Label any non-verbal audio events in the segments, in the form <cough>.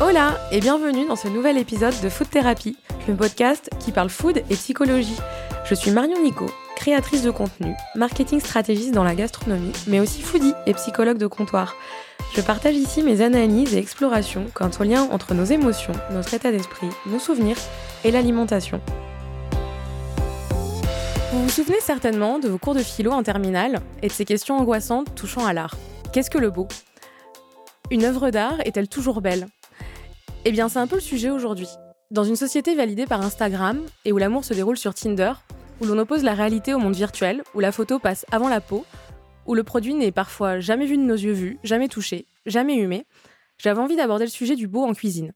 Hola et bienvenue dans ce nouvel épisode de Food Therapy, le podcast qui parle food et psychologie. Je suis Marion Nico, créatrice de contenu, marketing stratégiste dans la gastronomie, mais aussi foodie et psychologue de comptoir. Je partage ici mes analyses et explorations quant au lien entre nos émotions, notre état d'esprit, nos souvenirs et l'alimentation. Vous vous souvenez certainement de vos cours de philo en terminale et de ces questions angoissantes touchant à l'art. Qu'est-ce que le beau? Une œuvre d'art est-elle toujours belle? Eh bien, c'est un peu le sujet aujourd'hui. Dans une société validée par Instagram et où l'amour se déroule sur Tinder, où l'on oppose la réalité au monde virtuel, où la photo passe avant la peau, où le produit n'est parfois jamais vu de nos yeux vus, jamais touché, jamais humé, j'avais envie d'aborder le sujet du beau en cuisine.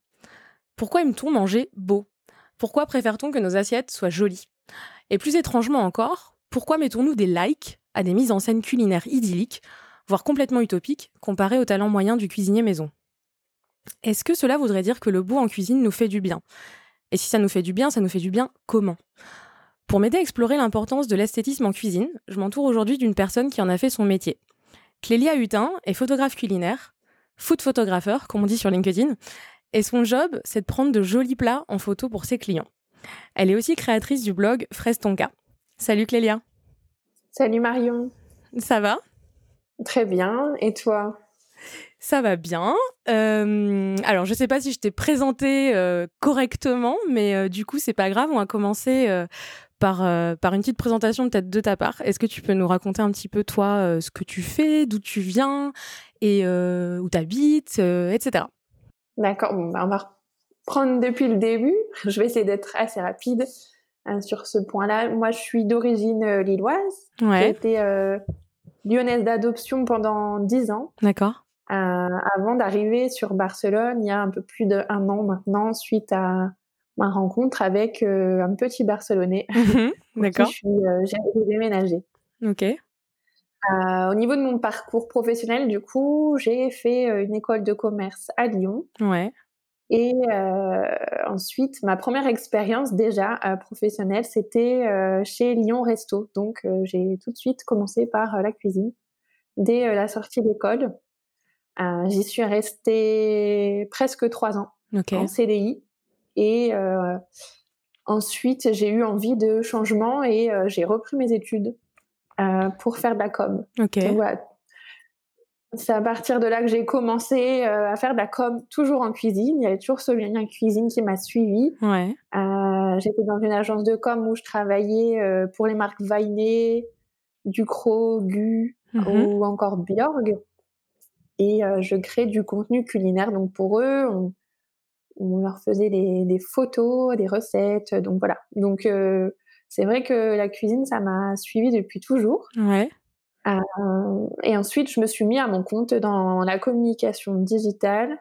Pourquoi aime-t-on manger beau? Pourquoi préfère-t-on que nos assiettes soient jolies? Et plus étrangement encore, pourquoi mettons-nous des likes à des mises en scène culinaires idylliques, voire complètement utopiques, comparées au talent moyen du cuisinier maison? Est-ce que cela voudrait dire que le beau en cuisine nous fait du bien? Et si ça nous fait du bien, ça nous fait du bien comment? Pour m'aider à explorer l'importance de l'esthétisme en cuisine, je m'entoure aujourd'hui d'une personne qui en a fait son métier. Clélia Hutin est photographe culinaire, food photographeur, comme on dit sur LinkedIn, et son job, c'est de prendre de jolis plats en photo pour ses clients. Elle est aussi créatrice du blog Fraise Tonka. Salut Clélia. Salut Marion. Ça va? Très bien. Et toi? Ça va bien. Euh, alors, je ne sais pas si je t'ai présenté euh, correctement, mais euh, du coup, c'est pas grave. On va commencer par, par une petite présentation peut-être de ta part. Est-ce que tu peux nous raconter un petit peu, toi, ce que tu fais, d'où tu viens et où tu habites, etc. D'accord. Bon, bah, on va reprendre depuis le début. <laughs> Je vais essayer d'être assez rapide sur ce point-là. Moi, je suis d'origine lilloise. Ouais. J'ai été lyonnaise d'adoption pendant 10 ans. D'accord. Euh, avant d'arriver sur Barcelone il y a un peu plus d'un an maintenant suite à ma rencontre avec euh, un petit Barcelonais. Mhm, <laughs> d'accord. Euh, j'ai déménagé. Ok. au niveau de mon parcours professionnel, du coup, j'ai fait une école de commerce à Lyon. Ouais. Et ensuite, ma première expérience déjà professionnelle, c'était chez Lyon Resto. Donc, j'ai tout de suite commencé par la cuisine dès la sortie d'école. Euh, j'y suis restée presque trois ans en CDI. Et euh, ensuite, j'ai eu envie de changement et euh, j'ai repris mes études pour faire de la com. C'est à partir de là que j'ai commencé à faire de la com, toujours en cuisine. Il y avait toujours ce lien cuisine qui m'a suivi. Ouais. J'étais dans une agence de com où je travaillais pour les marques Vainé, Ducrot, Gu mhm. ou encore Bjorg et je crée du contenu culinaire. Donc pour eux, on, leur faisait des, photos, des recettes. Donc voilà. Donc c'est vrai que la cuisine, ça m'a suivi depuis toujours. Ouais. et ensuite, je me suis mis à mon compte dans la communication digitale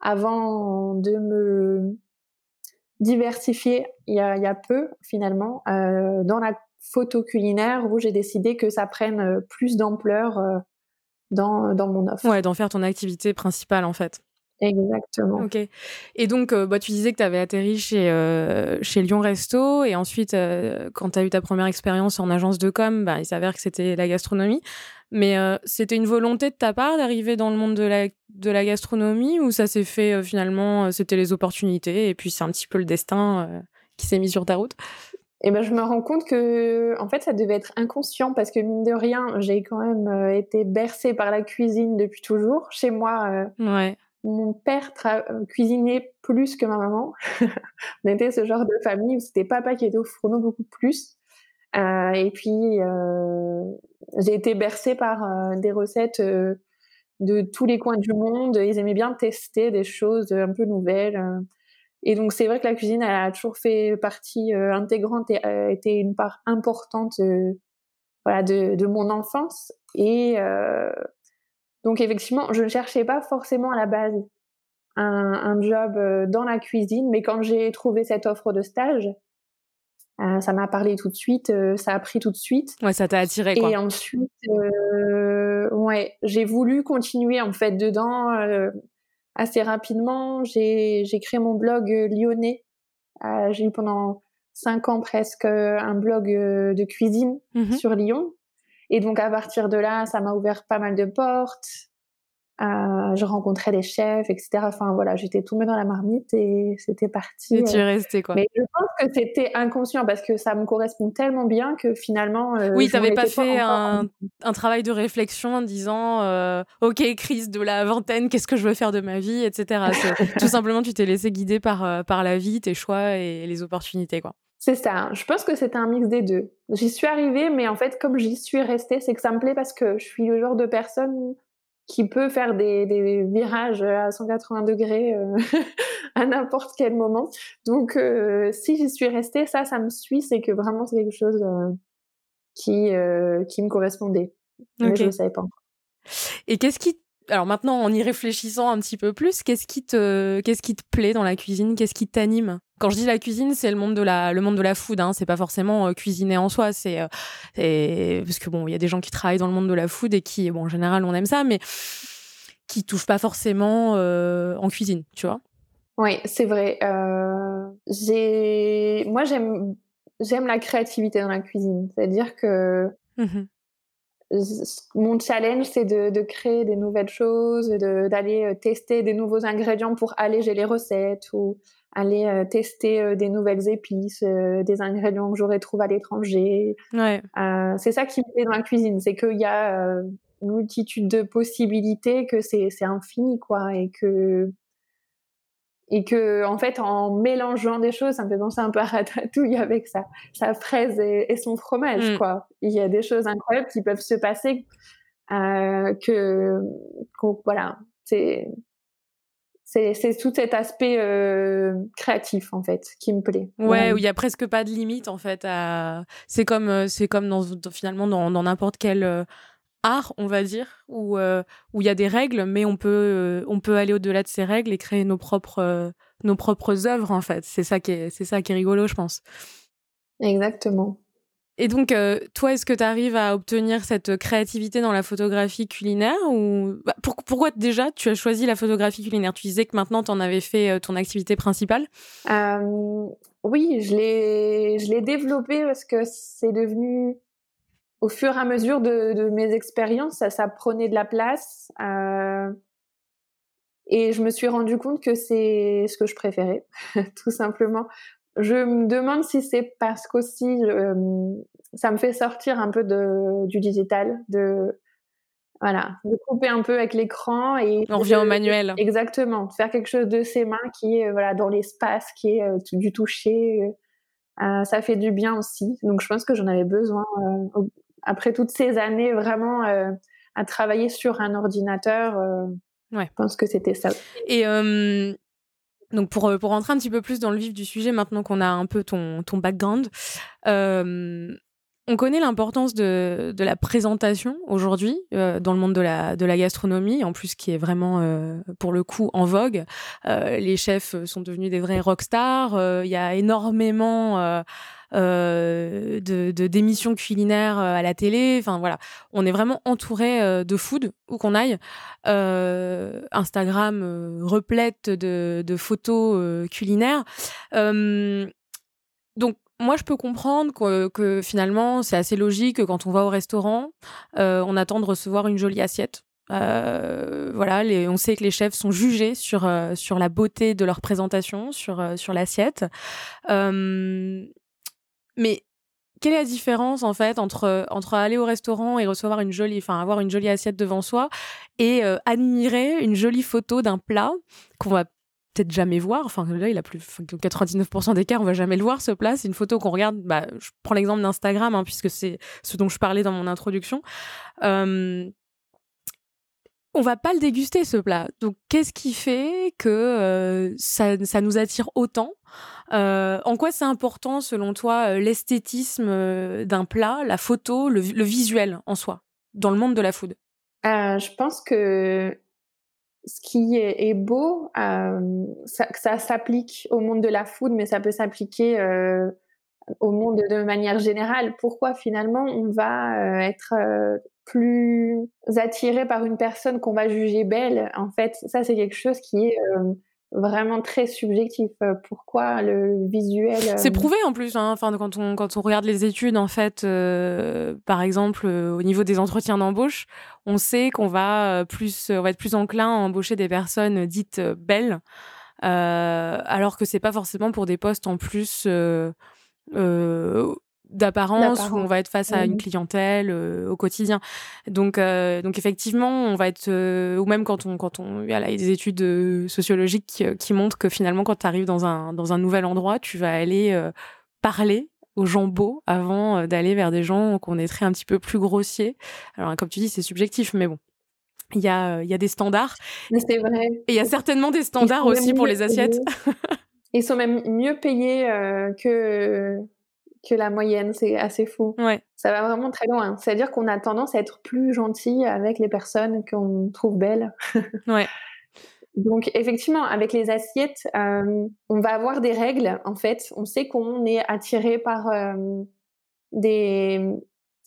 avant de me diversifier il y a, peu finalement dans la photo culinaire où j'ai décidé que ça prenne plus d'ampleur dans, dans mon offre. Ouais, d'en faire ton activité principale en fait. Exactement. Ok. Et donc, euh, bah, tu disais que tu avais atterri chez, euh, chez Lyon Resto. Et ensuite, euh, quand tu as eu ta première expérience en agence de com, bah, il s'avère que c'était la gastronomie. Mais c'était une volonté de ta part d'arriver dans le monde de la, de la gastronomie ou ça s'est fait finalement, c'était les opportunités et puis c'est un petit peu le destin qui s'est mis sur ta route? Et ben je me rends compte que en fait ça devait être inconscient parce que mine de rien j'ai quand même euh, été bercée par la cuisine depuis toujours. Chez moi euh, ouais. mon père euh, cuisinait plus que ma maman. <laughs> On était ce genre de famille où c'était papa qui était au fourneau beaucoup plus. Euh, et puis j'ai été bercée par des recettes de tous les coins du monde. Ils aimaient bien tester des choses un peu nouvelles et donc c'est vrai que la cuisine, elle a toujours fait partie euh, intégrante et a été une part importante euh, voilà, de, de, mon enfance. Et euh, donc effectivement, je ne cherchais pas forcément à la base un, un job dans la cuisine, mais quand j'ai trouvé cette offre de stage, ça m'a parlé tout de suite, ça a pris tout de suite. Ouais, ça t'a attiré quoi. Et ensuite, ouais, j'ai voulu continuer en fait dedans assez rapidement, j'ai créé mon blog euh, lyonnais. Euh, j'ai eu pendant cinq ans presque euh, un blog de cuisine mmh sur Lyon. Et donc à partir de là, ça m'a ouvert pas mal de portes. Euh, je rencontrais des chefs, etc. Enfin voilà, j'étais tout dans la marmite et c'était parti. Et tu es resté quoi. Mais je pense que c'était inconscient parce que ça me correspond tellement bien que finalement. oui, tu n'avais pas fait un, un, travail de réflexion en disant Ok, crise de la vingtaine, qu'est-ce que je veux faire de ma vie, etc. <laughs> tout simplement, tu t'es laissé guider par, par la vie, tes choix et les opportunités quoi. C'est ça. Je pense que c'était un mix des deux. J'y suis arrivée, mais en fait, comme j'y suis restée, c'est que ça me plaît parce que je suis le genre de personne qui peut faire des, des virages à 180 degrés euh, <laughs> à n'importe quel moment. Donc, euh, si j'y suis restée, ça, ça me suit, c'est que vraiment c'est quelque chose euh, qui, qui me correspondait. Mais je ne savais pas encore. Et qu'est-ce qui alors maintenant, en y réfléchissant un petit peu plus, qu'est-ce qui te, qu'est-ce qui te plaît dans la cuisine? Qu'est-ce qui t'anime? Quand je dis la cuisine, c'est le monde de la, le monde de la food. Hein. C'est pas forcément euh, cuisiner en soi. C'est, euh, parce que bon, il y a des gens qui travaillent dans le monde de la food et qui, bon, en général, on aime ça, mais qui touchent pas forcément euh, en cuisine, tu vois? Oui, c'est vrai. j'ai, moi, j'aime, j'aime la créativité dans la cuisine. C'est-à-dire que mmh mon challenge, c'est de, créer des nouvelles choses, d'aller euh, tester des nouveaux ingrédients pour alléger les recettes ou aller euh, tester euh, des nouvelles épices, des ingrédients que j'aurais trouvé à l'étranger. c'est ça qui me plaît dans la cuisine, c'est qu'il y a une multitude de possibilités, que c'est infini, quoi, et que et que en fait en mélangeant des choses ça me fait penser un peu à Ratatouille avec sa, sa fraise et, son fromage mm. quoi il y a des choses incroyables qui peuvent se passer euh, que, voilà c'est c'est tout cet aspect euh, créatif en fait qui me plaît. Ouais, où il y a presque pas de limite en fait. À... C'est comme euh, c'est comme dans, finalement dans n'importe quel art, on va dire, où euh, où il y a des règles, mais on peut euh, on peut aller au-delà de ces règles et créer nos propres euh, nos propres œuvres en fait. C'est ça qui est c'est ça qui est rigolo, je pense. Exactement. Et donc, toi, est-ce que tu arrives à obtenir cette créativité dans la photographie culinaire ou bah, pourquoi déjà tu as choisi la photographie culinaire? Tu disais que maintenant tu en avais fait ton activité principale. oui, je l'ai je l'ai développée parce que c'est devenu au fur et à mesure de, mes expériences, ça, prenait de la place. Euh, et je me suis rendu compte que c'est ce que je préférais, <laughs> tout simplement. Je me demande si c'est parce qu'aussi euh, ça me fait sortir un peu de, du digital, de voilà, de couper un peu avec l'écran et on revient au manuel. Exactement, de faire quelque chose de ses mains qui est voilà dans l'espace, qui est euh, du toucher. ça fait du bien aussi. Donc je pense que j'en avais besoin après toutes ces années vraiment euh, à travailler sur un ordinateur, euh, ouais. je pense que c'était ça. Et donc pour, pour rentrer un petit peu plus dans le vif du sujet, maintenant qu'on a un peu ton, ton background, on connaît l'importance de, de, la présentation aujourd'hui euh, dans le monde de la, de la gastronomie, en plus qui est vraiment pour le coup en vogue. les chefs sont devenus des vrais rockstars. Il y a énormément euh, de d'émissions culinaires euh, à la télé. Enfin voilà, on est vraiment entouré euh, de food où qu'on aille. Instagram replète de, de photos culinaires. donc moi, je peux comprendre que, finalement, c'est assez logique que quand on va au restaurant, on attend de recevoir une jolie assiette. Voilà, on sait que les chefs sont jugés sur sur la beauté de leur présentation, sur sur l'assiette. Euh, mais quelle est la différence en fait entre entre aller au restaurant et recevoir une jolie, enfin avoir une jolie assiette devant soi et euh, admirer une jolie photo d'un plat qu'on va peut-être jamais voir? Enfin là, il a plus 99% des cas, on va jamais le voir ce plat. C'est une photo qu'on regarde. Bah, je prends l'exemple d'Instagram hein, puisque c'est ce dont je parlais dans mon introduction. Euh, on va pas le déguster ce plat. Donc qu'est-ce qui fait que euh, ça, ça, nous attire autant? Euh, En quoi c'est important selon toi euh, l'esthétisme d'un plat, la photo, le, visuel en soi dans le monde de la food? Je pense que ce qui est, beau, ça, ça s'applique au monde de la food, mais ça peut s'appliquer au monde de manière générale. Pourquoi finalement on va être plus attiré par une personne qu'on va juger belle. En fait, ça, c'est quelque chose qui est euh, vraiment très subjectif. Euh, pourquoi le visuel C'est prouvé en plus. Hein. Enfin, quand on quand on regarde les études, en fait, par exemple, au niveau des entretiens d'embauche, on sait qu'on va plus, on va être plus enclin à embaucher des personnes dites belles, alors que c'est pas forcément pour des postes en plus d'apparence où on va être face à une mmh clientèle euh, au quotidien. Donc, euh, donc effectivement, on va être euh, ou même quand on quand on il y a des études sociologiques qui, qui, montrent que finalement quand tu arrives dans un dans un nouvel endroit, tu vas aller parler aux gens beaux avant d'aller vers des gens qu'on est très un petit peu plus grossiers. Alors comme tu dis, c'est subjectif, mais bon. Il y a, il y a des standards. C'est vrai. Et il y a certainement des standards aussi pour les assiettes. <laughs> Ils sont même mieux payés que que la moyenne. C'est assez fou. Ouais. Ça va vraiment très loin. C'est-à-dire qu'on a tendance à être plus gentil avec les personnes qu'on trouve belles. <laughs> ouais. Donc effectivement, avec les assiettes, euh, on va avoir des règles. En fait, on sait qu'on est attiré par euh, des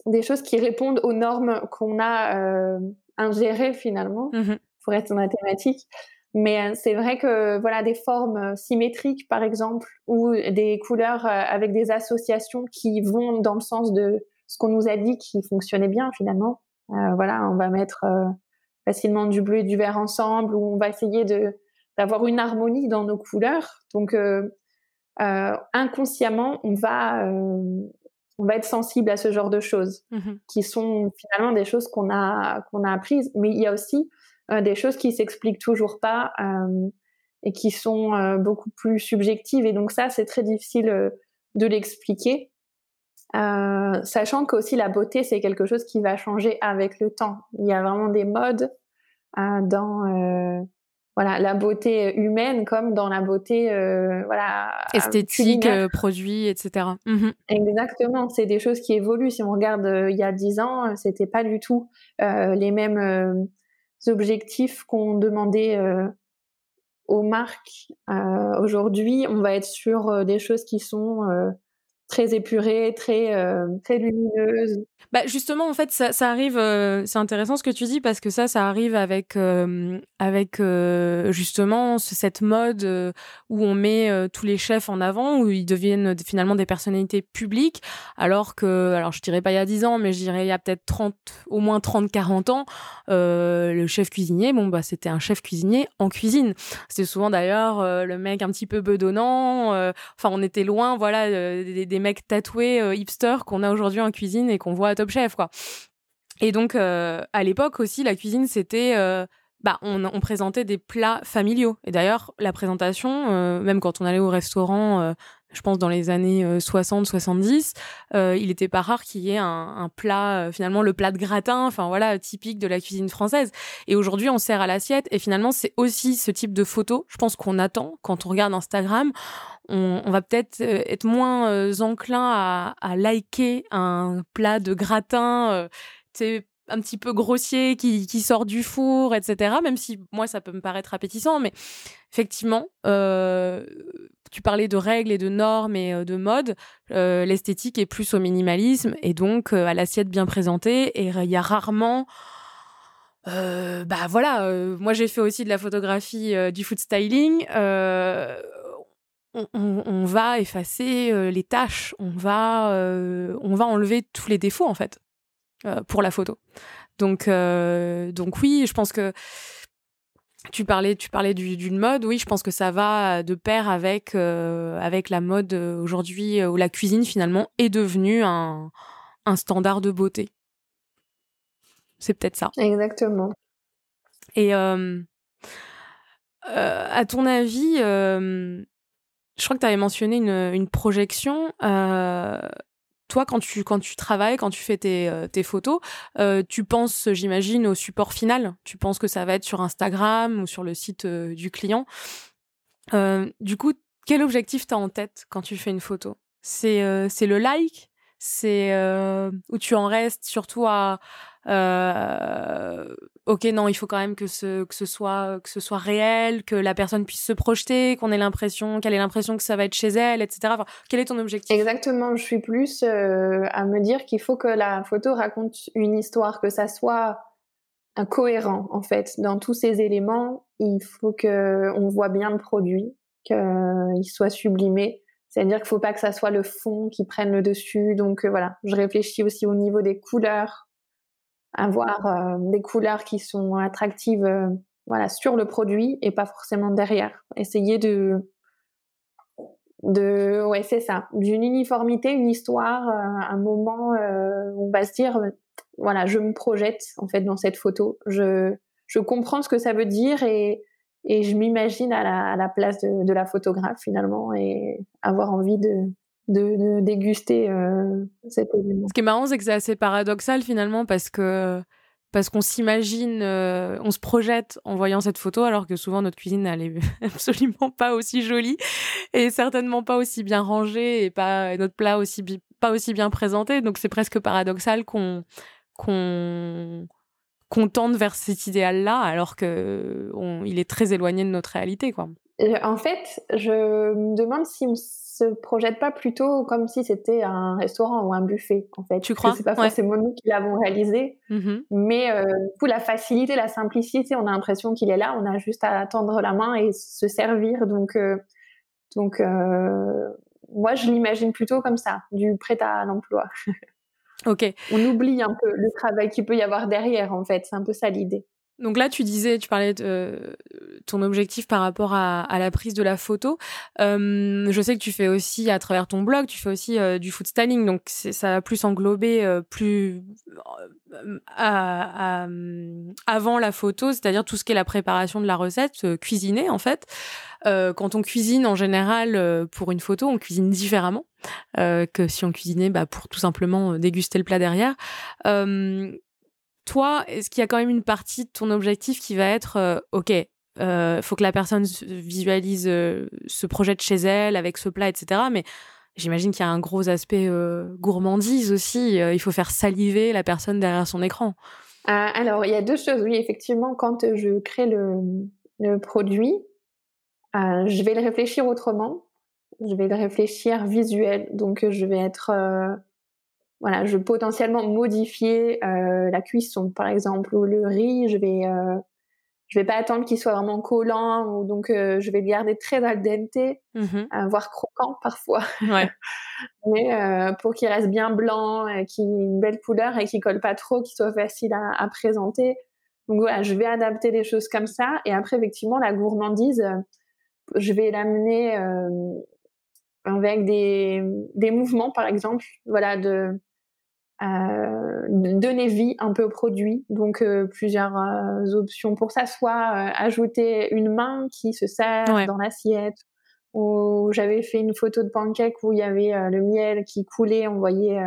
des choses qui répondent aux normes qu'on a euh, ingérées finalement, mmh pour être mathématique. Mais c'est vrai que voilà des formes symétriques par exemple ou des couleurs avec des associations qui vont dans le sens de ce qu'on nous a dit qui fonctionnait bien finalement. Euh, voilà, on va mettre facilement du bleu et du vert ensemble ou on va essayer de d'avoir une harmonie dans nos couleurs. Donc euh, inconsciemment, on va on va être sensible à ce genre de choses mmh qui sont finalement des choses qu'on a qu'on a apprises. Mais il y a aussi euh, des choses qui s'expliquent toujours pas euh, et qui sont euh, beaucoup plus subjectives. Et donc ça, c'est très difficile de l'expliquer. Euh, sachant qu'aussi la beauté, c'est quelque chose qui va changer avec le temps. Il y a vraiment des modes euh, dans euh, voilà la beauté humaine comme dans la beauté voilà esthétique, produit, etc. Mmh Exactement, c'est des choses qui évoluent. Si on regarde il y a dix ans, c'était pas du tout les mêmes objectifs qu'on demandait euh, aux marques. Euh, aujourd'hui, on va être sur euh, des choses qui sont très épurées, très, très lumineuses. Bah justement, en fait, ça, ça arrive. Euh, c'est intéressant ce que tu dis parce que ça, ça arrive avec euh, avec euh, justement cette mode où on met tous les chefs en avant, où ils deviennent finalement des personnalités publiques, alors que, alors je dirais pas il y a 10 ans, mais je dirais il y a peut-être 30, au moins 30-40 ans, le chef cuisinier, bon bah c'était un chef cuisinier en cuisine. C'était souvent d'ailleurs le mec un petit peu bedonnant. Enfin, on était loin, voilà, des, des mecs tatoués hipsters qu'on a aujourd'hui en cuisine et qu'on voit à Top Chef, quoi. Et donc, euh, à l'époque aussi, la cuisine, c'était. Euh, bah, on, présentait des plats familiaux. Et d'ailleurs, la présentation, euh, même quand on allait au restaurant, je pense dans les années 60-70, il n'était pas rare qu'il y ait un, plat, finalement le plat de gratin, enfin voilà, typique de la cuisine française. Et aujourd'hui, on sert à l'assiette. Et finalement, c'est aussi ce type de photo, je pense qu'on attend quand on regarde Instagram on, va peut-être euh, être moins euh, enclin à, liker un plat de gratin, euh, un petit peu grossier qui, sort du four, etc. Même si moi ça peut me paraître appétissant, mais effectivement, tu parlais de règles et de normes et de mode. L'esthétique est plus au minimalisme et donc à l'assiette bien présentée. Et il y a rarement bah voilà, moi j'ai fait aussi de la photographie du food styling on, va effacer euh, les tâches, on va, euh, on va enlever tous les défauts en fait euh, pour la photo. Donc, donc oui, je pense que tu parlais, tu parlais d'une mode. Oui, je pense que ça va de pair avec avec la mode aujourd'hui où la cuisine finalement est devenue un, un standard de beauté. C'est peut-être ça. Exactement. Et à ton avis, je crois que tu avais mentionné une, projection. Euh, toi, quand tu, travailles, quand tu fais tes, euh, photos, euh, tu penses, j'imagine, au support final? Tu penses que ça va être sur Instagram ou sur le site du client? du coup, quel objectif tu as en tête quand tu fais une photo? C'est le like? C'est où tu en restes surtout à, euh, ok, non, il faut quand même que ce, que ce soit que ce soit réel, que la personne puisse se projeter, qu'on ait l'impression, qu'elle ait l'impression que ça va être chez elle, etc. quel est ton objectif? Exactement, je suis plus euh, à me dire qu'il faut que la photo raconte une histoire, que ça soit cohérent en fait dans tous ces éléments. Il faut que on voit bien le produit, qu'il soit sublimé. C'est-à-dire qu'il faut pas que ça soit le fond qui prenne le dessus. Donc voilà, je réfléchis aussi au niveau des couleurs, avoir des couleurs qui sont attractives voilà, sur le produit et pas forcément derrière. Essayer de, de ouais, c'est ça, d'une uniformité, une histoire, euh, un moment euh, on va se dire, voilà, je me projette en fait dans cette photo. Je, je comprends ce que ça veut dire et, et je m'imagine à la, place de, la photographe finalement et avoir envie de, déguster euh, cet élément. Ce qui est marrant, c'est que c'est assez paradoxal finalement parce que parce qu'on s'imagine, euh, on se projette en voyant cette photo, alors que souvent notre cuisine elle est <laughs> absolument pas aussi jolie et certainement pas aussi bien rangée et pas notre plat aussi pas aussi bien présenté. Donc c'est presque paradoxal qu'on qu'on tende vers cet idéal-là, alors que il est très éloigné de notre réalité, quoi. En fait, je me demande si se projette pas plutôt comme si c'était un restaurant ou un buffet, en fait. Tu crois? C'est pas forcément nous qui l'avons réalisé, mmh mais euh, pour la facilité, la simplicité, on a l'impression qu'il est là, on a juste à tendre la main et se servir. Donc, euh, donc euh, moi, je l'imagine plutôt comme ça, du prêt à l'emploi. <laughs> ok. On oublie un peu le travail qu'il peut y avoir derrière, en fait. C'est un peu ça l'idée. Donc là, tu disais, tu parlais de euh, ton objectif par rapport à, la prise de la photo. je sais que tu fais aussi, à travers ton blog, tu fais aussi euh, du food styling. Donc ça va plus englober euh, plus à, avant la photo, c'est-à-dire tout ce qui est la préparation de la recette, cuisiner en fait. quand on cuisine en général pour une photo, on cuisine différemment que si on cuisinait bah, pour tout simplement déguster le plat derrière toi, est-ce qu'il y a quand même une partie de ton objectif qui va être, euh, OK, euh, faut que la personne visualise, euh, se projette chez elle avec ce plat, etc. Mais j'imagine qu'il y a un gros aspect gourmandise aussi. il faut faire saliver la personne derrière son écran. alors, il y a deux choses. Oui, effectivement, quand je crée le produit, je vais le réfléchir autrement. Je vais le réfléchir visuel. Donc, je vais être voilà, je vais potentiellement modifier euh, la cuisson, par exemple, ou le riz, je vais, euh, je vais pas attendre qu'il soit vraiment collant, ou donc euh, je vais le garder très al dente, mmh voire croquant parfois, ouais. <laughs> mais euh, pour qu'il reste bien blanc, qu'il ait une belle couleur et qu'il colle pas trop, qu'il soit facile à, à, présenter. Donc voilà, je vais adapter des choses comme ça, et après effectivement la gourmandise, je vais l'amener avec des, des mouvements, par exemple, voilà, de euh, donner vie un peu au produit. Donc euh, plusieurs euh, options pour ça, soit ajouter une main qui se sert dans l'assiette. Ou j'avais fait une photo de pancake où il y avait le miel qui coulait, on voyait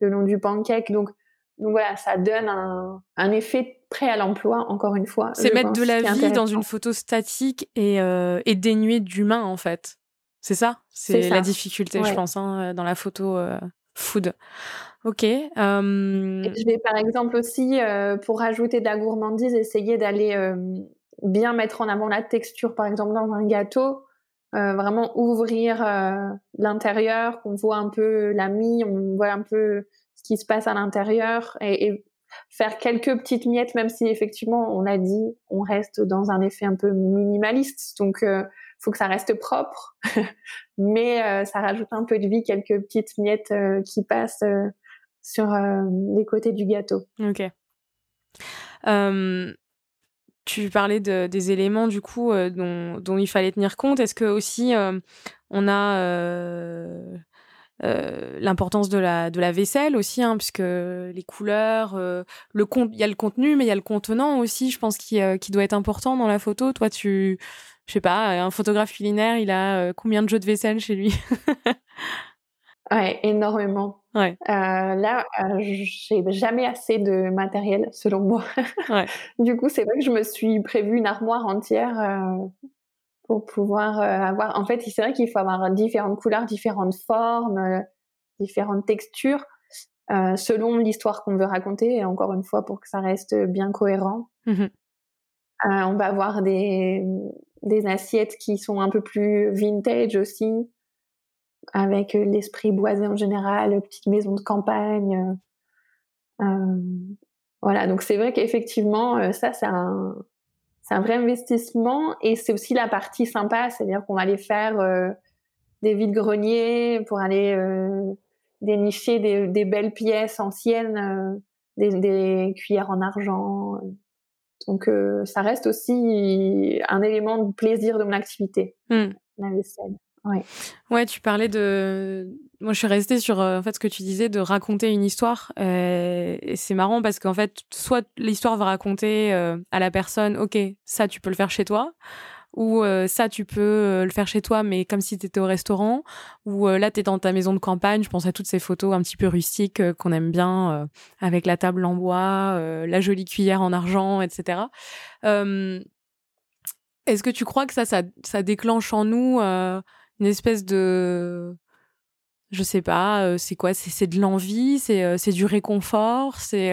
le long du pancake. Donc, donc voilà, ça donne un, un effet prêt à l'emploi, encore une fois. C'est mettre de la vie dans une photo statique et, et dénuée d'humain, en fait. C'est ça? C'est la difficulté, je pense, hein, dans la photo food. Ok. je vais par exemple aussi, pour rajouter de la gourmandise, essayer d'aller bien mettre en avant la texture, par exemple dans un gâteau. vraiment ouvrir l'intérieur, qu'on voit un peu la mie, on voit un peu ce qui se passe à l'intérieur et, faire quelques petites miettes, même si effectivement on a dit on reste dans un effet un peu minimaliste, donc il faut que ça reste propre, <laughs> mais ça rajoute un peu de vie, quelques petites miettes qui passent sur euh, les côtés du gâteau. Ok. tu parlais de, des éléments du coup euh, dont, il fallait tenir compte. Est-ce que aussi on a l'importance de la, vaisselle aussi, hein, puisque les couleurs, le il y a le contenu, mais il y a le contenant aussi, je pense, qui, qui doit être important dans la photo. Toi, tu, je sais pas, un photographe culinaire, il a combien de jeux de vaisselle chez lui? <laughs> Ouais, énormément. Ouais. Euh, là, euh, j'ai jamais assez de matériel, selon moi. Ouais. <laughs> du coup, c'est vrai que je me suis prévu une armoire entière euh, pour pouvoir euh, avoir. En fait, c'est vrai qu'il faut avoir différentes couleurs, différentes formes, euh, différentes textures, selon l'histoire qu'on veut raconter. Et encore une fois, pour que ça reste bien cohérent. Mmh on va avoir des, des assiettes qui sont un peu plus vintage aussi avec euh, l'esprit boisé en général, petite maison de campagne. Euh, euh, Voilà, donc c'est vrai qu'effectivement, ça, c'est un, c'est un vrai investissement et c'est aussi la partie sympa, c'est-à-dire qu'on va aller faire des vides-greniers pour aller dénicher des, des, belles pièces anciennes, des, des, cuillères en argent. Donc ça reste aussi un élément de plaisir de mon activité, mmh. la vaisselle. Ouais. ouais, tu parlais de. Moi, je suis restée sur en fait ce que tu disais de raconter une histoire. et c'est marrant parce qu'en fait, soit l'histoire va raconter à la personne, ok, ça tu peux le faire chez toi, ou ça tu peux le faire chez toi mais comme si tu étais au restaurant ou là tu es dans ta maison de campagne je pense à toutes ces photos un petit peu rustiques qu'on aime bien avec la table en bois la jolie cuillère en argent etc est-ce que tu crois que ça, ça, ça déclenche en nous une espèce de je sais pas c'est quoi c'est de l'envie c'est c'est du réconfort c'est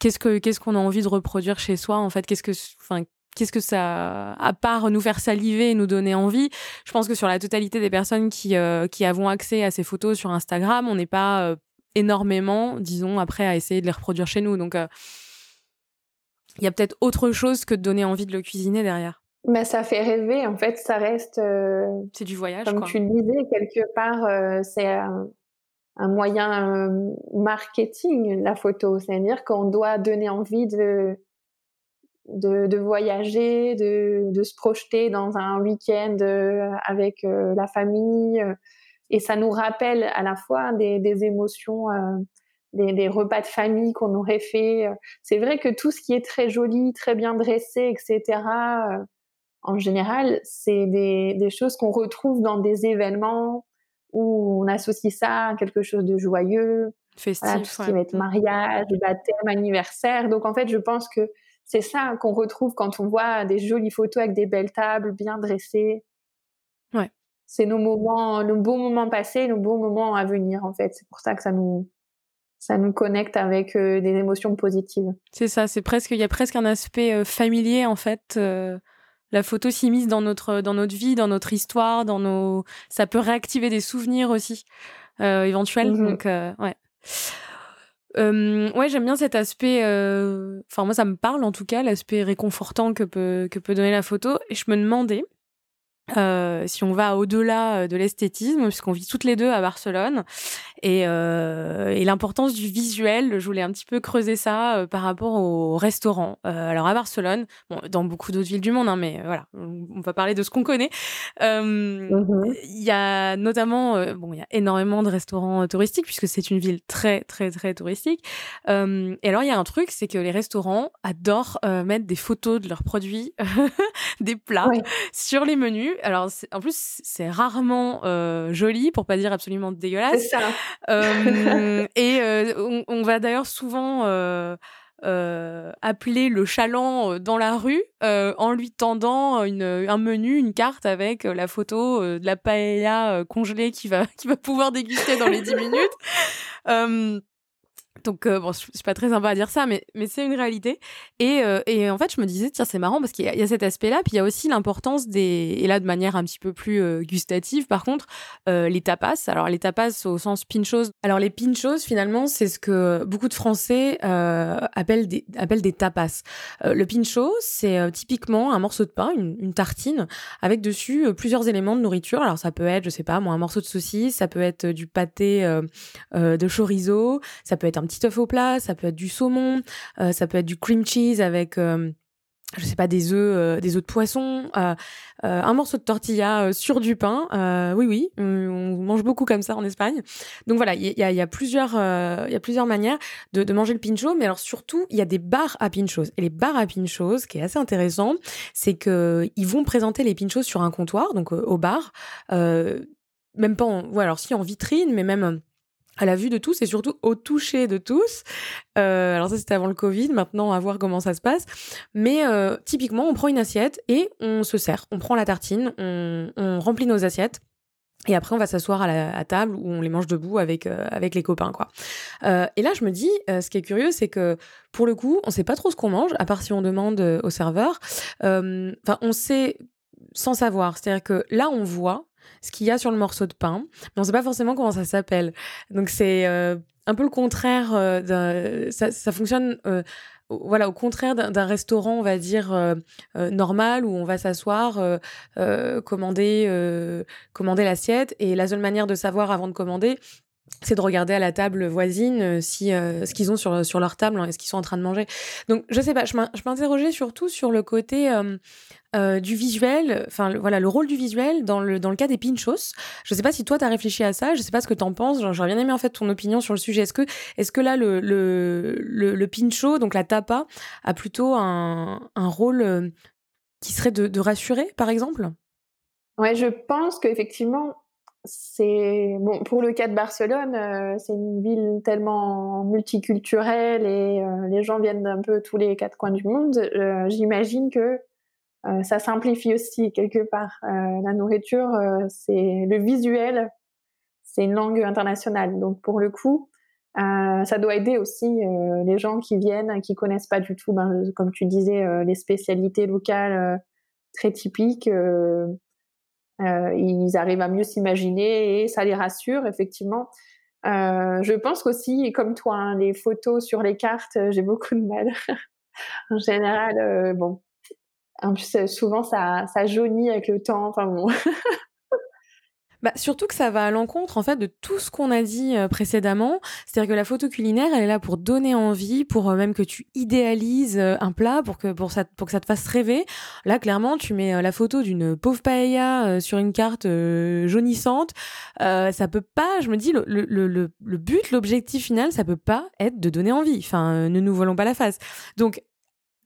qu'est-ce que qu'est-ce qu'on a envie de reproduire chez soi en fait? Qu'est-ce que enfin qu'est-ce que ça, à part nous faire saliver et nous donner envie, je pense que sur la totalité des personnes qui, euh, qui avons accès à ces photos sur Instagram, on n'est pas euh, énormément, disons, après à essayer de les reproduire chez nous. Donc, euh, il y a peut-être autre chose que de donner envie de le cuisiner derrière. Mais ça fait rêver, en fait, ça reste. c'est du voyage. Comme quoi. tu le disais, quelque part, c'est un, un moyen marketing, la photo. C'est-à-dire qu'on doit donner envie de de, de voyager, de, de, se projeter dans un week-end euh, avec euh, la famille. Euh, et ça nous rappelle à la fois des, des émotions, des, des, repas de famille qu'on aurait fait. C'est vrai que tout ce qui est très joli, très bien dressé, etc., en général, c'est des, des choses qu'on retrouve dans des événements où on associe ça à quelque chose de joyeux, festif, tout ce qui va être mmh. mariage, baptême, anniversaire. Donc en fait, je pense que c'est ça qu'on retrouve quand on voit des jolies photos avec des belles tables bien dressées. Ouais. C'est nos moments, nos beaux moments passés, nos beaux moments à venir en fait. C'est pour ça que ça nous ça nous connecte avec euh, des émotions positives. C'est ça, c'est presque il y a presque un aspect euh, familier en fait. Euh, la photo s'immisce dans notre dans notre vie, dans notre histoire, dans nos ça peut réactiver des souvenirs aussi éventuels. Mmh Donc ouais ouais, j'aime bien cet aspect. Enfin, moi, ça me parle en tout cas, l'aspect réconfortant que peut, que peut donner la photo. Et je me demandais, euh, si on va au-delà euh, de l'esthétisme, puisqu'on vit toutes les deux à Barcelone, et, euh, et l'importance du visuel, je voulais un petit peu creuser ça euh, par rapport au restaurant. Alors à Barcelone, bon, dans beaucoup d'autres villes du monde, hein, mais voilà, on, va parler de ce qu'on connaît. Mmh il y a notamment, bon, il y a énormément de restaurants touristiques, puisque c'est une ville très, très, très touristique. et alors il y a un truc, c'est que les restaurants adorent mettre des photos de leurs produits, <laughs> des plats, sur les menus alors, en plus, c'est rarement euh, joli, pour pas dire absolument dégueulasse. C'est ça. Euh, et euh, on, va d'ailleurs souvent appeler le chaland dans la rue en lui tendant une, un menu, une carte avec la photo de la paella congelée qui va, <laughs> qui va pouvoir déguster dans les 10 minutes. Donc, euh, bon, c'est pas très sympa à dire ça, mais, mais c'est une réalité. Et, euh, et, en fait, je me disais, tiens, c'est marrant parce qu'il y, a cet aspect-là, puis il y a aussi l'importance des. Et là, de manière un petit peu plus euh, gustative, par contre, les tapas. Alors, les tapas au sens pinchos. Alors, les pinchos, finalement, c'est ce que beaucoup de Français appellent, des, appellent des tapas. le pincho, c'est typiquement un morceau de pain, une, une tartine, avec dessus plusieurs éléments de nourriture. Alors, ça peut être, je sais pas, moi, un morceau de saucisse, ça peut être du pâté de chorizo, ça peut être un petit œuf au plat, ça peut être du saumon, euh, ça peut être du cream cheese avec euh, je sais pas des œufs euh, des œufs de poisson un morceau de tortilla sur du pain. Oui oui on mange beaucoup comme ça en Espagne. Donc voilà il y a, plusieurs y a plusieurs manières de, manger le pincho mais alors surtout il y a des bars à pinchos. Et les bars à pinchos ce qui est assez intéressant c'est que ils vont présenter les pinchos sur un comptoir donc au bar même pas en, alors si en vitrine mais même à la vue de tous et surtout au toucher de tous. Euh, alors ça c'était avant le Covid, maintenant à voir comment ça se passe. Mais euh, typiquement on prend une assiette et on se sert, on prend la tartine, on, remplit nos assiettes. Et après, on va s'asseoir à table où on les mange debout avec euh, avec les copains, quoi. Et là, je me dis, ce qui est curieux, c'est que pour le coup, on sait pas trop ce qu'on mange, à part si on demande au serveur. Enfin, on sait sans savoir. C'est-à-dire que là, on voit ce qu'il y a sur le morceau de pain, mais on ne sait pas forcément comment ça s'appelle. Donc c'est euh, un peu le contraire. Euh, ça, ça, fonctionne euh, voilà, au contraire d'un restaurant, on va dire, normal, où on va s'asseoir, commander, commander l'assiette. Et la seule manière de savoir avant de commander, c'est de regarder à la table voisine si ce qu'ils ont sur, sur leur table, hein, est-ce qu'ils sont en train de manger. Donc, je sais pas, je m'interrogeais surtout sur le côté euh, du visuel, enfin, voilà, le rôle du visuel dans le, dans le cas des pinchos. Je sais pas si toi, tu as réfléchi à ça, je sais pas ce que tu en penses, j'aurais bien aimé en fait ton opinion sur le sujet. Est-ce que, est que là, le, le, le, pincho, donc la tapa, a plutôt un, un rôle qui serait de, de rassurer, par exemple? Ouais, je pense qu'effectivement, c'est bon pour le cas de Barcelone, euh, c'est une ville tellement multiculturelle et euh, les gens viennent d'un peu tous les quatre coins du monde. Euh, j'imagine que ça simplifie aussi quelque part la nourriture. c'est le visuel, c'est une langue internationale, donc pour le coup, ça doit aider aussi les gens qui viennent, qui connaissent pas du tout, ben, comme tu disais, les spécialités locales très typiques. Euh, ils arrivent à mieux s'imaginer et ça les rassure effectivement. Euh, je pense qu'aussi, comme toi, hein, les photos sur les cartes, j'ai beaucoup de mal. <laughs> en général, euh, bon, en plus, souvent ça, jaunit avec le temps. Enfin bon. <laughs> Bah, surtout que ça va à l'encontre en fait de tout ce qu'on a dit euh, précédemment. C'est-à-dire que la photo culinaire, elle est là pour donner envie, pour euh, même que tu idéalises euh, un plat, pour que pour ça pour que ça te fasse rêver. Là, clairement, tu mets la photo d'une pauvre paella sur une carte jaunissante. ça peut pas. Je me dis le but, l'objectif final, ça peut pas être de donner envie. Enfin, ne nous voilons pas la face. Donc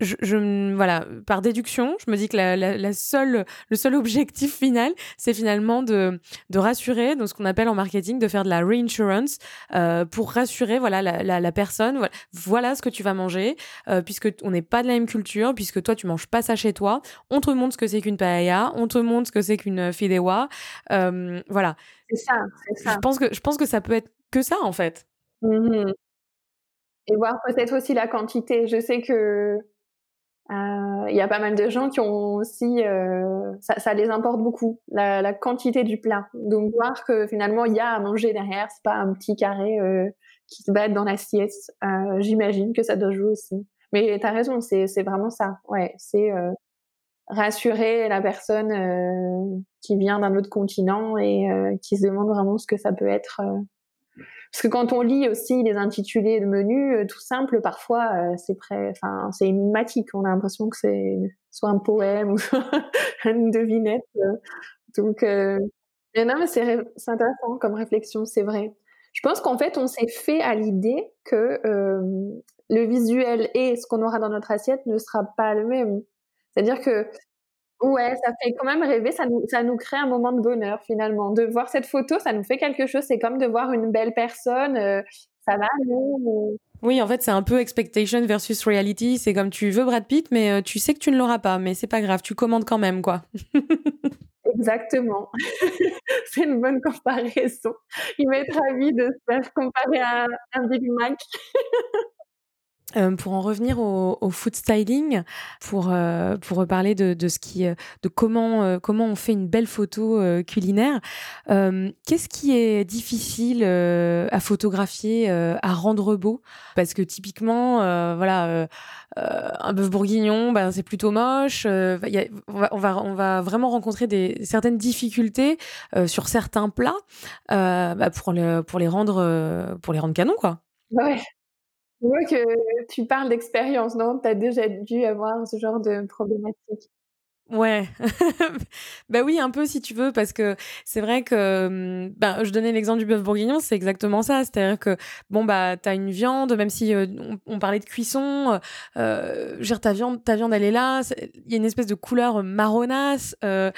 je, voilà, par déduction, je me dis que la, seule, le seul objectif final, c'est finalement de, de rassurer, donc ce qu'on appelle en marketing, de faire de la reinsurance euh, pour rassurer voilà la, la, personne. Voilà, ce que tu vas manger, euh, puisque on n'est pas de la même culture, puisque toi tu manges pas ça chez toi. On te montre ce que c'est qu'une paella, on te montre ce que c'est qu'une fideuà. Euh, voilà. C'est ça, c'est ça. Je pense que je pense que ça peut être que ça en fait. Mmh Et voir peut-être aussi la quantité. Je sais que euh, il y a pas mal de gens qui ont aussi, euh, ça, ça, les importe beaucoup, la, la, quantité du plat. Donc voir que finalement il y a à manger derrière, c'est pas un petit carré euh, qui se bat dans l'assiette. Euh, J'imagine que ça doit jouer aussi. Mais tu as raison, c'est vraiment ça. Ouais, c'est euh, rassurer la personne euh, qui vient d'un autre continent et qui se demande vraiment ce que ça peut être parce que quand on lit aussi les intitulés de menus, euh, tout simple, parfois euh, c'est prêt, enfin c'est énigmatique. On a l'impression que c'est soit un poème ou soit <laughs> une devinette. Euh. Donc, non, mais c'est intéressant comme réflexion, c'est vrai. Je pense qu'en fait, on s'est fait à l'idée que le visuel et ce qu'on aura dans notre assiette ne sera pas le même. C'est-à-dire que Ouais, ça fait quand même rêver, ça nous ça nous crée un moment de bonheur finalement. De voir cette photo, ça nous fait quelque chose, c'est comme de voir une belle personne, euh, ça va nous Oui, en fait, c'est un peu expectation versus reality, c'est comme tu veux Brad Pitt mais euh, tu sais que tu ne l'auras pas, mais c'est pas grave, tu commandes quand même quoi. <laughs> Exactement. <laughs> c'est une bonne comparaison. Il m'est ravi de se faire comparer à un Big Mac. <laughs> Euh, pour en revenir au, au food styling, pour euh, pour reparler de, de ce qui, euh, de comment euh, comment on fait une belle photo culinaire. Qu'est-ce qui est difficile à photographier, à rendre beau? Parce que typiquement, voilà, un bœuf bourguignon, ben c'est plutôt moche. Y on, va, on va on va vraiment rencontrer des certaines difficultés sur certains plats bah, pour les pour les rendre pour les rendre canon quoi. Ouais. Je vois que tu parles d'expérience, non? Tu as déjà dû avoir ce genre de problématique? Ouais, <laughs> bah oui, un peu si tu veux, parce que c'est vrai que, mmh, ben, je donnais l'exemple du bœuf bourguignon, c'est exactement ça. C'est-à-dire que, bon, bah, tu as une viande, même si on, parlait de cuisson, euh, ta viande, ta viande, elle est là, il y a une espèce de couleur marronasse, euh,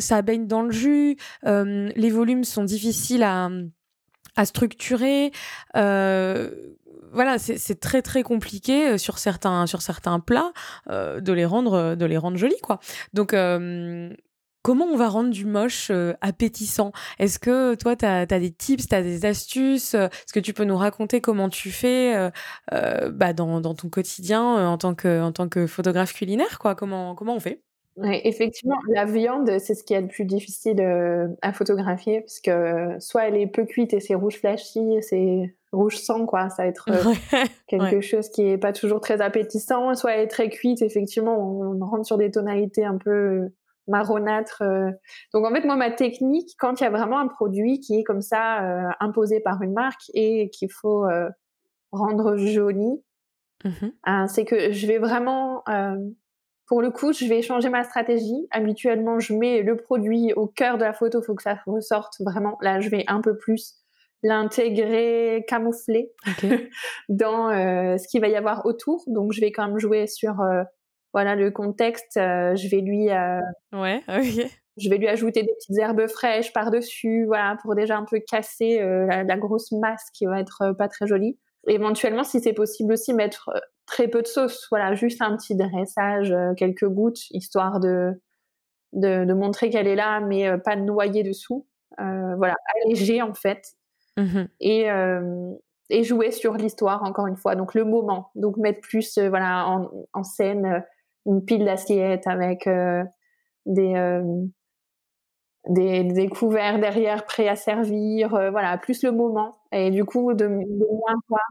ça baigne dans le jus, les volumes sont difficiles à, à structurer. Euh, voilà, c'est très très compliqué euh, sur certains sur certains plats euh, de les rendre euh, de les rendre jolis quoi. Donc Comment on va rendre du moche appétissant? Est-ce que toi, tu as, des tips, tu as des astuces Est-ce que tu peux nous raconter comment tu fais bah, dans, dans, ton quotidien en, tant que, en tant que photographe culinaire quoi? Comment, comment on fait? Ouais, effectivement, la viande, c'est ce qui est le plus difficile, heu, à photographier parce que soit elle est peu cuite et c'est rouge flashy, c'est rouge sang quoi, ça va être, <laughs> Ouais, quelque ouais. chose qui est pas toujours très appétissant, soit elle est très cuite, effectivement, on rentre sur des tonalités un peu marronâtres, heu. Donc en fait, moi, ma technique, quand il y a vraiment un produit qui est comme ça, imposé par une marque et qu'il faut, rendre joli, hein, c'est que je vais vraiment, pour le coup, je vais changer ma stratégie. Habituellement, je mets le produit au cœur de la photo, faut que ça ressorte vraiment. Là, je vais un peu plus l'intégrer, camoufler <laughs> dans, heu, ce qu'il va y avoir autour. Donc je vais quand même jouer sur, heu, voilà, le contexte, heu, je vais lui, Ouais, <laughs> je vais lui ajouter des petites herbes fraîches par-dessus, voilà, pour déjà un peu casser, la la grosse masse qui va être, pas très jolie. Éventuellement, si c'est possible aussi, mettre, très peu de sauce, voilà, juste un petit dressage, heu, quelques gouttes, histoire de de de montrer qu'elle est là, mais heu, pas noyer dessous. Heu, voilà, alléger en fait Mmh mh. et et jouer sur l'histoire encore une fois, donc le moment. Donc mettre plus, voilà, en en scène, une pile d'assiettes avec, des, des des couverts derrière prêts à servir, voilà, plus le moment et du coup de de moins voir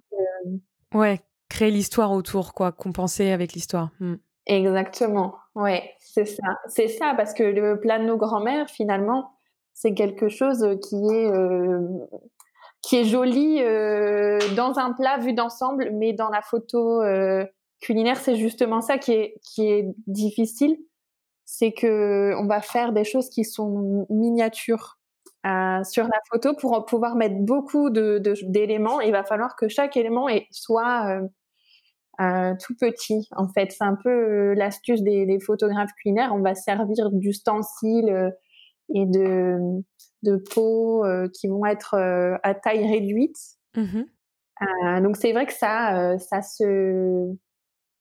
Ouais, créer l'histoire autour quoi, compenser avec l'histoire. Mmh. exactement, ouais, c'est ça. C'est ça parce que le plat de nos grands-mères finalement, c'est quelque chose, qui est, hem Qui est joli, heu, dans un plat vu d'ensemble, mais dans la photo, heu, culinaire, c'est justement ça qui est qui est difficile. C'est qu'on va faire des choses qui sont miniatures, sur la photo pour pouvoir mettre beaucoup de de d'éléments. Il va falloir que chaque élément soit, heu, tout petit, en fait. C'est un peu, heu, l'astuce des des photographes culinaires. On va servir d'ustensiles, heu et de de pots, heu, qui vont être, à taille réduite. Mmh donc c'est vrai que ça, ça se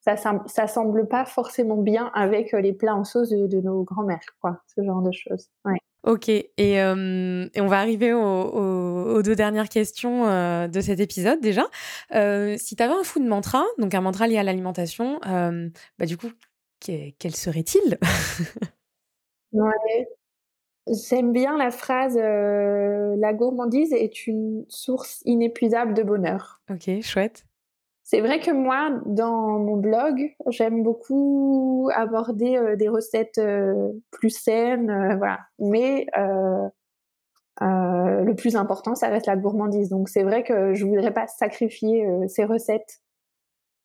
ça ça semble pas forcément bien avec, les plats en sauce de de nos grands-mères, quoi, ce genre de choses. Ouais. OK et et on va arriver aux aux 2 dernières questions, heu, de cet épisode déjà. Heu, si tu avais un food mantra, donc un mantra lié à l'alimentation, hem, bah, du coup, quel quel serait-il? Ouais, j'aime bien la phrase, «La gourmandise est une source inépuisable de bonheur». OK, chouette. C'est vrai que moi, dans mon blog, j'aime beaucoup aborder, des recettes, plus saines, voilà. Mais heu, le plus important, ça reste la gourmandise. Donc c'est vrai que je voudrais pas sacrifier, heu, ces recettes.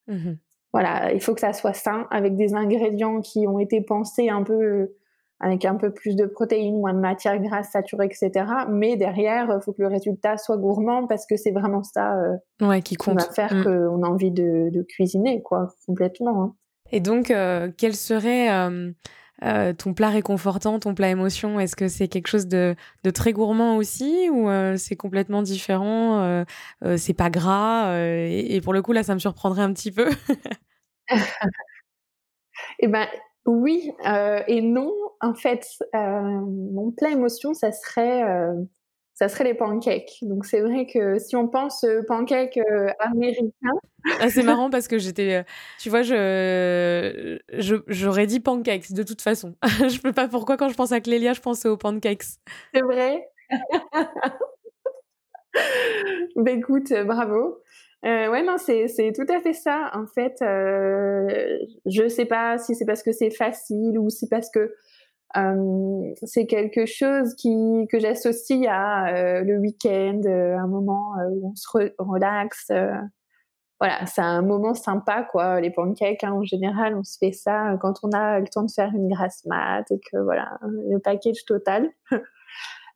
Mmh mh. Voilà, il faut que ça soit sain, avec des ingrédients qui ont été pensés un peu, avec un peu plus de protéines, moins de matières grasses saturées et cetera. Mais derrière, il faut que le résultat soit gourmand parce que c'est vraiment ça, Ouais, qui va faire Mmh qu'on a envie de de cuisiner quoi, complètement, hein. et donc heu, quel serait, heu, ton plat réconfortant, ton plat émotion? Est-ce que c'est quelque chose de très gourmand aussi ou heu, c'est complètement différent, heu, c'est pas gras, et et pour le coup, là, ça me surprendrait un petit peu? <laughs> Et ben, oui, et non. En fait, mon plat émotion, ça serait, ça serait les pancakes. Donc c'est vrai que si on pense, heu, pancakes, heu, américains Ah, c'est marrant parce que j'étais, heu, tu vois, je j'aurais dit pancakes de toute façon. <laughs> Je sais pas pourquoi quand je pense à Clélia, je pense aux pancakes? c'est vrai? Bah, écoute, bravo. Ouais, non, c'est c'est tout à fait ça. En fait, heu, je sais pas si c'est parce que c'est facile ou si parce que, hem, c'est quelque chose qui que j'associe à, heu, le week-end, heu, un moment, heu, où on se re relaxe, heu, voilà, c'est un moment sympa, quoi. Les pancakes, hein, en général, on se fait ça, quand on a le temps de faire une grasse mat et que voilà, le package total. <laughs>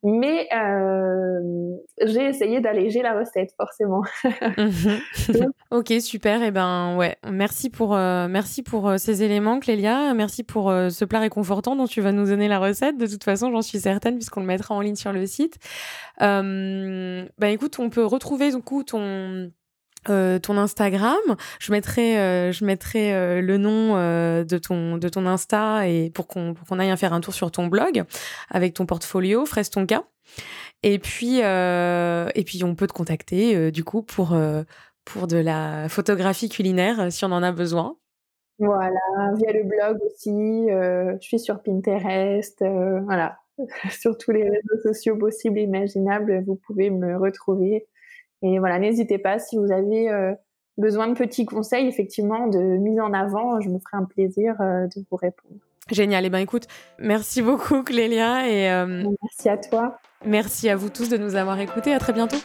Mais hem, j'ai essayé d'alléger la recette forcément. <laughs> Donc <laughs> OK, super et ben, ouais, merci pour, heu, merci pour, heu, ces éléments Clélia. Merci pour, ce plat réconfortant dont tu vas nous donner la recette. De toute façon, j'en suis certaine puisqu'on le mettra en ligne sur le site. Bah, écoute, on peut retrouver du coup ton Heu, ton Instagram, je mettrai, heu, je mettrai, heu, le nom, de ton de ton Insta et pour qu'on pour qu'on aille faire un tour sur ton blog avec ton portfolio Fraise ton cas et puis, et puis on peut te contacter, du coup pour, pour de la photographie culinaire, si on en a besoin. Voilà, via le blog aussi, je suis sur Pinterest, voilà. <laughs> Sur tous les réseaux sociaux possibles et imaginables, vous pouvez me retrouver et voilà, n'hésitez pas si vous avez, besoin de petits conseils, effectivement, de mise en avant, je me ferai un plaisir, de vous répondre. Génial. Et eh ben écoute, merci beaucoup Clélia et merci à toi. Merci à vous tous de nous avoir écoutés. À très bientôt.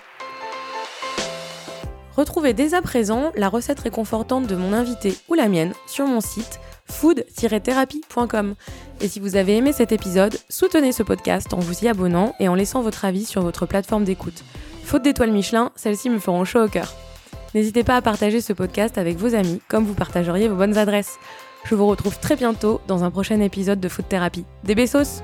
Retrouvez dès à présent la recette réconfortante de mon invité ou la mienne sur mon site food-thérapie.com. Et si vous avez aimé cet épisode, soutenez ce podcast en vous y abonnant et en laissant votre avis sur votre plateforme d'écoute. Faute d'étoiles Michelin, celles-ci me feront chaud au cœur. N'hésitez pas à partager ce podcast avec vos amis, comme vous partageriez vos bonnes adresses. Je vous retrouve très bientôt dans un prochain épisode de Food Thérapie. Des besos